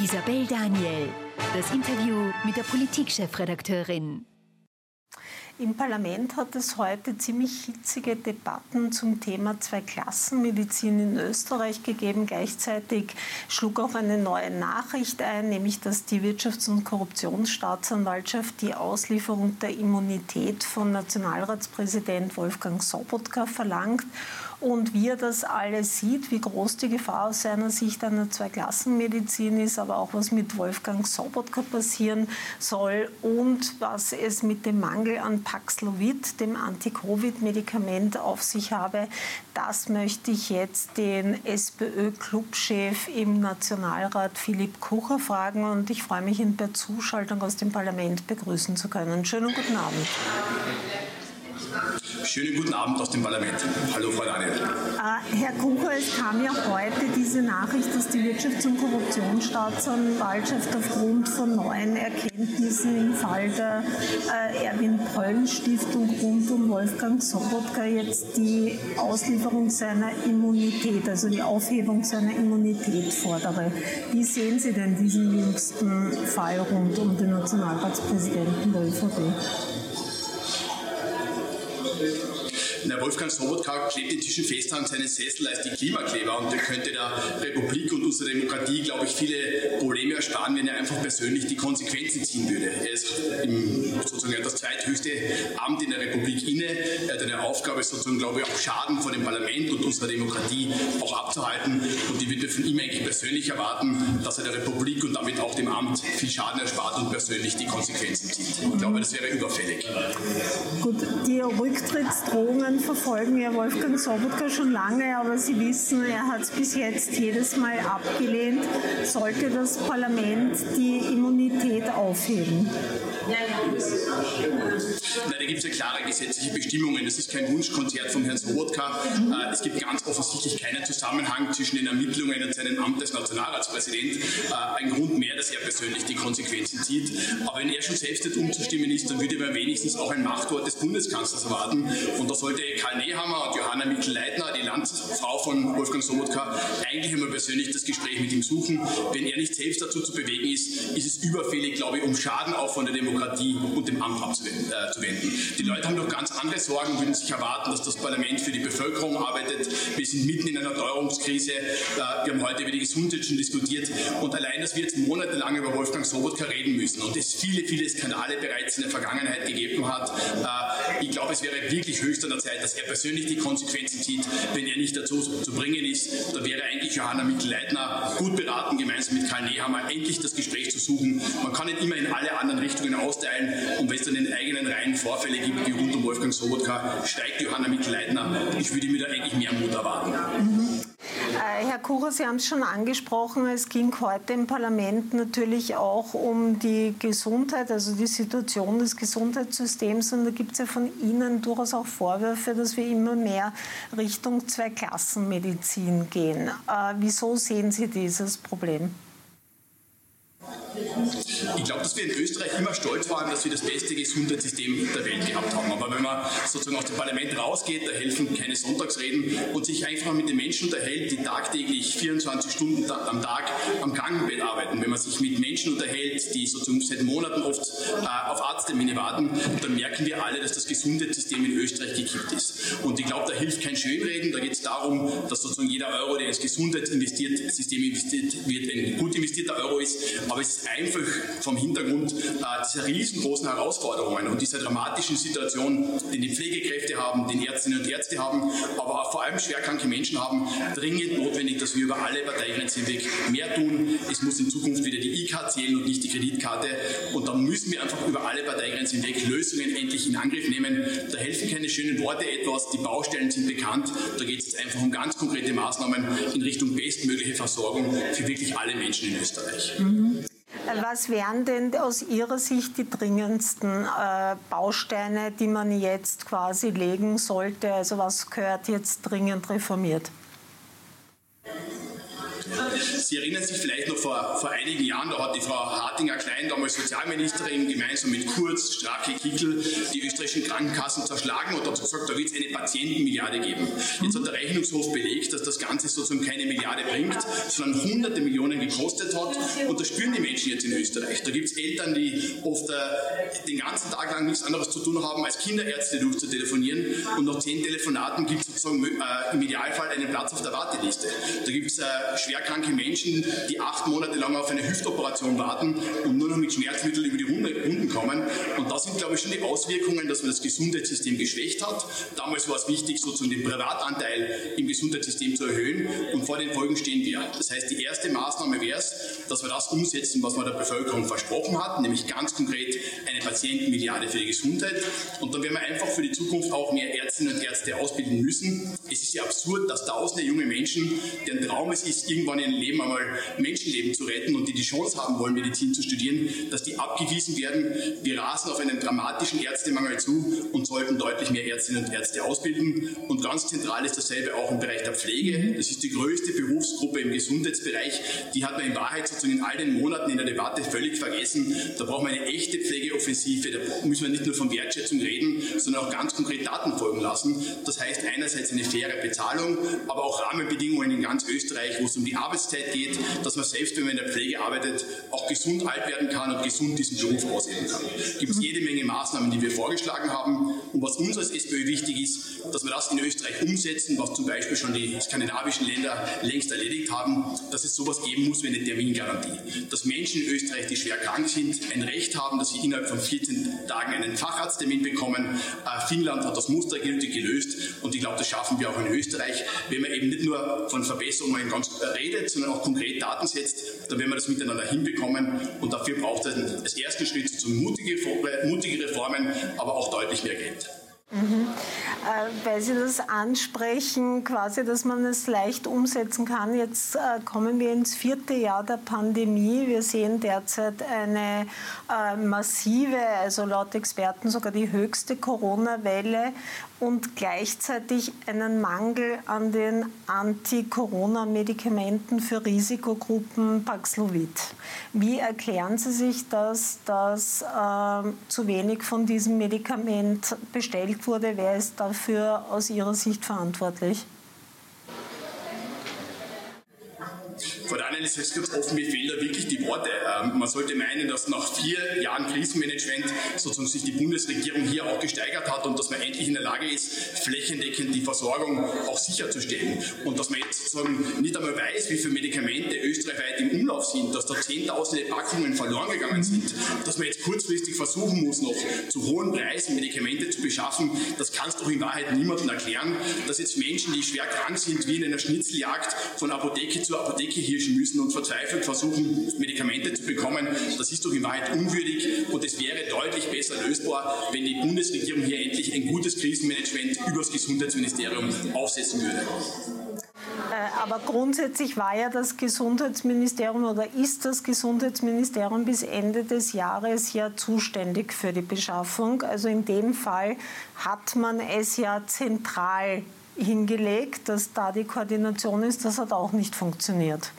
Isabel Daniel, das Interview mit der Politikchefredakteurin. Im Parlament hat es heute ziemlich hitzige Debatten zum Thema Zweiklassenmedizin in Österreich gegeben. Gleichzeitig schlug auch eine neue Nachricht ein, nämlich dass die Wirtschafts- und Korruptionsstaatsanwaltschaft die Auslieferung der Immunität von Nationalratspräsident Wolfgang Sobotka verlangt und wie er das alles sieht, wie groß die Gefahr aus seiner Sicht einer Zweiklassenmedizin ist, aber auch was mit Wolfgang Sobotka passieren soll und was es mit dem Mangel an Paxlovid, dem Anti-Covid-Medikament, auf sich habe. Das möchte ich jetzt den SPÖ-Clubchef im Nationalrat Philipp Kucher fragen und ich freue mich, ihn per Zuschaltung aus dem Parlament begrüßen zu können. Schönen guten Abend. Schönen guten Abend aus dem Parlament. Hallo, Frau Daniel. Äh, Herr Kucher, es kam ja heute diese Nachricht, dass die Wirtschafts- und Korruptionsstaatsanwaltschaft aufgrund von neuen Erkenntnissen im Fall der äh, Erwin Pröll Stiftung rund um Wolfgang Sobotka jetzt die Auslieferung seiner Immunität, also die Aufhebung seiner Immunität fordere. Wie sehen Sie denn diesen jüngsten Fall rund um den Nationalratspräsidenten der ÖVP? Na, Wolfgang Sobotka klebt inzwischen fest an seinen Sessel als die Klimakleber und der könnte der Republik und unserer Demokratie, glaube ich, viele Probleme ersparen, wenn er einfach persönlich die Konsequenzen ziehen würde. Er ist im, sozusagen das zweithöchste Amt in der Republik inne. Er hat eine Aufgabe, sozusagen, glaube ich, auch Schaden vor dem Parlament und unserer Demokratie auch abzuhalten. Und die wird wir von ihm eigentlich persönlich erwarten, dass er der Republik und damit auch dem Amt viel Schaden erspart und persönlich die Konsequenzen zieht. Ich glaube, das wäre überfällig. Gut, die Rücktrittsdrohungen Medien verfolgen ja Wolfgang Sobotka schon lange, aber Sie wissen, er hat es bis jetzt jedes Mal abgelehnt. Sollte das Parlament die Immunität aufheben? Nein, da gibt es ja klare gesetzliche Bestimmungen. Das ist kein Wunschkonzert von Herrn Sobotka. Mhm. Es gibt ganz offensichtlich keinen Zusammenhang zwischen den Ermittlungen und seinem Amt als Nationalratspräsident. Äh, ein Grund mehr, dass er persönlich die Konsequenzen zieht. Aber wenn er schon selbst nicht umzustimmen ist, dann würde man wenigstens auch ein Machtwort des Bundeskanzlers erwarten. Und da sollte Karl Nehammer und Johanna Mikl-Leitner, die Landsfrau von Wolfgang Sobotka, eigentlich einmal persönlich das Gespräch mit ihm suchen. Wenn er nicht selbst dazu zu bewegen ist, ist es überfällig, glaube ich, um Schaden auch von der Demokratie und dem Amt abzuwenden. Äh, die Leute haben doch ganz andere Sorgen, würden sich erwarten, dass das Parlament für die Bevölkerung arbeitet. Wir sind mitten in einer Teuerungskrise. Äh, wir haben heute über die Gesundheit schon diskutiert. Und allein, dass wir jetzt monatelang über Wolfgang Sobotka reden müssen und es viele, viele Skandale bereits in der Vergangenheit gegeben hat, äh, ich glaube, es wäre wirklich höchst an der Zeit, dass er persönlich die Konsequenzen zieht. Wenn er nicht dazu zu bringen ist, dann wäre eigentlich Johanna Mikl-Leitner gut beraten, gemeinsam mit Karl Nehammer endlich das Gespräch zu suchen. Man kann nicht immer in alle anderen Richtungen austeilen und wenn es dann in den eigenen Reihen Vorfälle gibt, wie rund um Wolfgang Sobotka, steigt Johanna Mikl-Leitner. Ich würde mir da eigentlich mehr Mut erwarten. Mhm. Äh, Herr Kucher, Sie haben es schon angesprochen, es ging heute im Parlament natürlich auch um die Gesundheit, also die Situation des Gesundheitssystems. Und da gibt es ja von Ihnen durchaus auch Vorwürfe, dass wir immer mehr Richtung Zweiklassenmedizin gehen. Äh, wieso sehen Sie dieses Problem? Ich glaube, dass wir in Österreich immer stolz waren, dass wir das beste Gesundheitssystem der Welt gehabt haben. Aber wenn man sozusagen aus dem Parlament rausgeht, da helfen keine Sonntagsreden und sich einfach mit den Menschen unterhält, die tagtäglich 24 Stunden am Tag am Krankenbett arbeiten. Wenn man sich mit Menschen unterhält, die sozusagen seit Monaten oft äh, auf Arzttermine warten, dann merken wir alle, dass das Gesundheitssystem in Österreich gekippt ist. Und ich glaube, da hilft kein Schönreden. Da geht es darum, dass sozusagen jeder Euro, der ins Gesundheitssystem investiert wird, ein gut investierter Euro ist. Aber es ist einfach vom Hintergrund äh, dieser riesengroßen Herausforderungen und dieser dramatischen Situation, die die Pflegekräfte haben, die Ärztinnen und Ärzte haben, aber vor allem schwerkranke Menschen haben, dringend notwendig, dass wir über alle Parteigrenzen hinweg mehr tun. Es muss in Zukunft wieder die E-Card zählen und nicht die Kreditkarte. Und da müssen wir einfach über alle Parteigrenzen hinweg Lösungen endlich in Angriff nehmen. Da helfen keine schönen Worte etwas. Die Baustellen sind bekannt. Da geht es einfach um ganz konkrete Maßnahmen in Richtung bestmögliche Versorgung für wirklich alle Menschen in Österreich. Mhm. Was wären denn aus Ihrer Sicht die dringendsten äh, Bausteine, die man jetzt quasi legen sollte? Also was gehört jetzt dringend reformiert? Sie erinnern sich vielleicht noch vor, vor einigen Jahren, da hat die Frau Hartinger-Klein, damals Sozialministerin, gemeinsam mit Kurz, Strake, Kickel, die österreichischen Krankenkassen zerschlagen und hat gesagt, da wird es eine Patientenmilliarde geben. Jetzt hat der Rechnungshof belegt, dass das Ganze sozusagen keine Milliarde bringt, sondern hunderte Millionen gekostet hat und das spüren die Menschen jetzt in Österreich. Da gibt es Eltern, die oft äh, den ganzen Tag lang nichts anderes zu tun haben, als Kinderärzte durchzutelefonieren und nach zehn Telefonaten gibt es sozusagen äh, im Idealfall einen Platz auf der Warteliste. Da gibt es äh, schwerkranke Menschen, die acht Monate lang auf eine Hüftoperation warten und nur noch mit Schmerzmitteln über die Runden kommen. Und das sind, glaube ich, schon die Auswirkungen, dass man das Gesundheitssystem geschwächt hat. Damals war es wichtig, sozusagen den Privatanteil im Gesundheitssystem zu erhöhen und vor den Folgen stehen wir. Das heißt, die erste Maßnahme wäre es, dass wir das umsetzen, was man der Bevölkerung versprochen hat, nämlich ganz konkret eine Patientenmilliarde für die Gesundheit. Und dann werden wir einfach für die Zukunft auch mehr Ärztinnen und Ärzte ausbilden müssen. Es ist ja absurd, dass tausende junge Menschen, deren Traum es ist, irgendwann in Leben einmal Menschenleben zu retten und die die Chance haben wollen, Medizin zu studieren, dass die abgewiesen werden. Wir rasen auf einen dramatischen Ärztemangel zu und sollten deutlich mehr Ärztinnen und Ärzte ausbilden. Und ganz zentral ist dasselbe auch im Bereich der Pflege. Das ist die größte Berufsgruppe im Gesundheitsbereich. Die hat man in Wahrheit sozusagen in all den Monaten in der Debatte völlig vergessen. Da brauchen wir eine echte Pflegeoffensive. Da müssen wir nicht nur von Wertschätzung reden, sondern auch ganz konkret Daten folgen lassen. Das heißt einerseits eine faire Bezahlung, aber auch Rahmenbedingungen in ganz Österreich, wo es um die Arbeitszeit geht, dass man selbst, wenn man in der Pflege arbeitet, auch gesund alt werden kann und gesund diesen Beruf ausüben kann. Es gibt jede Menge Maßnahmen, die wir vorgeschlagen haben. Und was uns als SPÖ wichtig ist, dass wir das in Österreich umsetzen, was zum Beispiel schon die skandinavischen Länder längst erledigt haben, dass es sowas geben muss wie eine Termingarantie. Dass Menschen in Österreich, die schwer krank sind, ein Recht haben, dass sie innerhalb von 14 Tagen einen Facharzttermin bekommen. Äh, Finnland hat das mustergültig gelöst und ich glaube, das schaffen wir auch in Österreich, wenn man eben nicht nur von Verbesserungen ganz redet, sondern auch konkret Daten setzt, dann werden wir das miteinander hinbekommen und dafür braucht es als ersten Schritt zu mutige, mutige Reformen, aber auch deutlich mehr Geld. Mhm. Äh, weil Sie das ansprechen, quasi, dass man es leicht umsetzen kann. Jetzt äh, kommen wir ins vierte Jahr der Pandemie. Wir sehen derzeit eine äh, massive, also laut Experten sogar die höchste Corona-Welle und gleichzeitig einen Mangel an den Anti-Corona-Medikamenten für Risikogruppen Paxlovid. Wie erklären Sie sich das, dass äh, zu wenig von diesem Medikament bestellt wurde? Wer ist dafür aus Ihrer Sicht verantwortlich? Vor allem ist es ganz offen, mir fehlen wirklich die Worte. Ähm, man sollte meinen, dass nach vier Jahren Krisenmanagement sozusagen sich die Bundesregierung hier auch gesteigert hat und dass man endlich in der Lage ist, flächendeckend die Versorgung auch sicherzustellen. Und dass man jetzt sozusagen nicht einmal weiß, wie viele Medikamente österreichweit im Umlauf sind, dass da zehntausende Packungen verloren gegangen sind, dass man jetzt kurzfristig versuchen muss, noch zu hohen Preisen Medikamente zu beschaffen, das kannst doch in Wahrheit niemandem erklären, dass jetzt Menschen, die schwer krank sind, wie in einer Schnitzeljagd von Apotheke zu Apotheke hirschen müssen und verzweifelt versuchen, Medikamente zu bekommen. Das ist doch in Wahrheit unwürdig und es wäre deutlich besser lösbar, wenn die Bundesregierung hier endlich ein gutes Krisenmanagement übers Gesundheitsministerium aufsetzen würde. Aber grundsätzlich war ja das Gesundheitsministerium oder ist das Gesundheitsministerium bis Ende des Jahres ja zuständig für die Beschaffung. Also in dem Fall hat man es ja zentral hingelegt, dass da die Koordination ist. Das hat auch nicht funktioniert.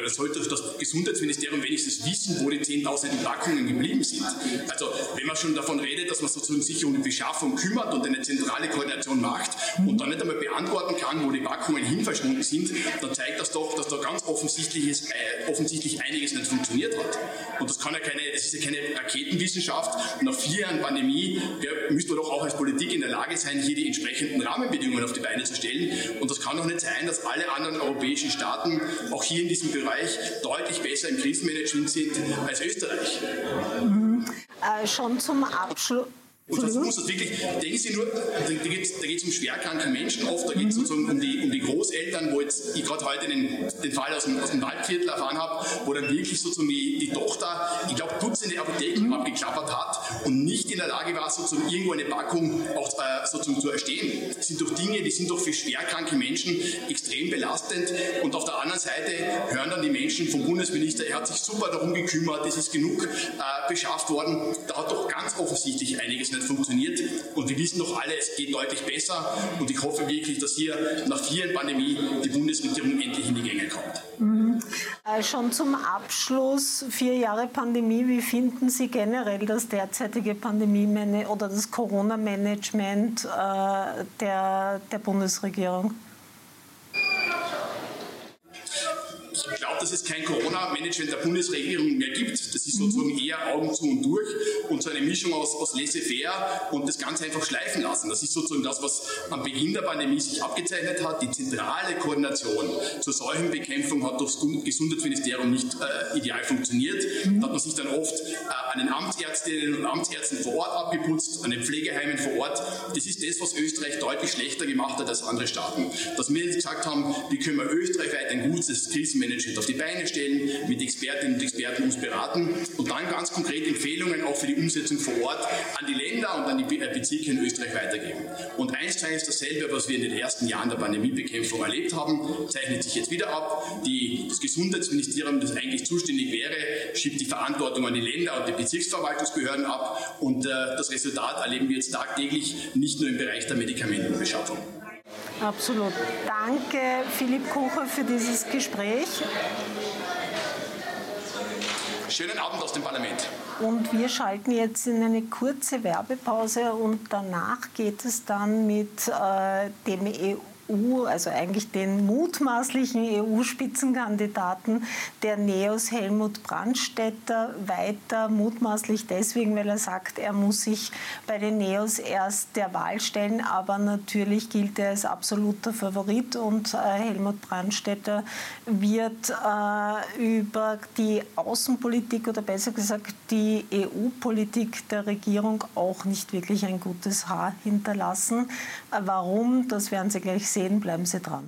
Aber das sollte das Gesundheitsministerium wenigstens wissen, wo die 10.000 Packungen geblieben sind. Also, wenn man schon davon redet, dass man sozusagen sich um die Beschaffung kümmert und eine zentrale Koordination macht und dann nicht einmal beantworten kann, wo die Packungen hin verschwunden sind, dann zeigt das doch, dass da ganz offensichtlich, ist, äh, offensichtlich einiges nicht funktioniert hat. Und das kann ja keine, das ist ja keine Raketenwissenschaft. Nach vier Jahren Pandemie müssen wir doch auch als Politik in der Lage sein, hier die entsprechenden Rahmenbedingungen auf die Beine zu stellen. Und das kann doch nicht sein, dass alle anderen europäischen Staaten auch hier in diesem Bereich deutlich besser im Krisenmanagement sind als Österreich. Mhm. Äh, schon zum Abschluss. Und das muss das wirklich, denken Sie nur, da geht es um schwerkranke Menschen oft, da geht es mhm. sozusagen um die, um die Großeltern, wo jetzt ich gerade heute den, den Fall aus dem, aus dem Waldviertel erfahren habe, wo dann wirklich sozusagen die, die Tochter, ich glaube, Dutzende Apotheken mhm. abgeklappert hat und nicht in der Lage war, sozusagen irgendwo eine Packung auch äh, sozusagen zu erstehen. Das sind doch Dinge, die sind doch für schwerkranke Menschen extrem belastend und auf der anderen Seite hören dann die Menschen vom Bundesminister, er hat sich super darum gekümmert, es ist genug äh, beschafft worden. Da hat doch ganz offensichtlich einiges nicht funktioniert. Und wir wissen doch alle, es geht deutlich besser. Und ich hoffe wirklich, dass hier nach vielen Pandemie die Bundesregierung endlich in die Gänge kommt. Äh, schon zum Abschluss, vier Jahre Pandemie, wie finden Sie generell das derzeitige Pandemie- oder das Corona-Management äh, der, der Bundesregierung? Ich glaube, dass es kein Corona-Management der Bundesregierung mehr gibt. Das ist sozusagen eher Augen zu und durch und so eine Mischung aus, aus laissez-faire und das Ganze einfach schleifen lassen. Das ist sozusagen das, was am Beginn der Pandemie sich abgezeichnet hat. Die zentrale Koordination zur Seuchenbekämpfung hat durch das Gesundheitsministerium nicht äh, ideal funktioniert. Da hat man sich dann oft äh, an den Amtsärztinnen und Amtsärzten vor Ort abgeputzt, an den Pflegeheimen vor Ort. Das ist das, was Österreich deutlich schlechter gemacht hat als andere Staaten. Dass wir jetzt gesagt haben, wie können wir österreichweit ein gutes Krisenmanagement auf die Beine stellen, mit Expertinnen und Experten uns beraten und dann ganz konkret Empfehlungen auch für die Umsetzung vor Ort an die Länder und an die äh, Bezirke in Österreich weitergeben. Und eins zu eins dasselbe, was wir in den ersten Jahren der Pandemiebekämpfung erlebt haben, zeichnet sich jetzt wieder ab. Die, das Gesundheitsministerium, das eigentlich zuständig wäre, schiebt die Verantwortung an die Länder und die Bezirksverwaltungsbehörden ab und äh, das Resultat erleben wir jetzt tagtäglich, nicht nur im Bereich der Medikamentenbeschaffung. Absolut. Danke, Philipp Kucher, für dieses Gespräch. Schönen Abend aus dem Parlament. Und wir schalten jetzt in eine kurze Werbepause und danach geht es dann mit äh, dem EU EU, also eigentlich den mutmaßlichen EU-Spitzenkandidaten der NEOS Helmut Brandstätter weiter, mutmaßlich deswegen, weil er sagt, er muss sich bei den NEOS erst der Wahl stellen, aber natürlich gilt er als absoluter Favorit und äh, Helmut Brandstätter wird äh, über die Außenpolitik oder besser gesagt die EU-Politik der Regierung auch nicht wirklich ein gutes Haar hinterlassen. Warum, das werden Sie gleich sehen sehen, bleiben Sie dran.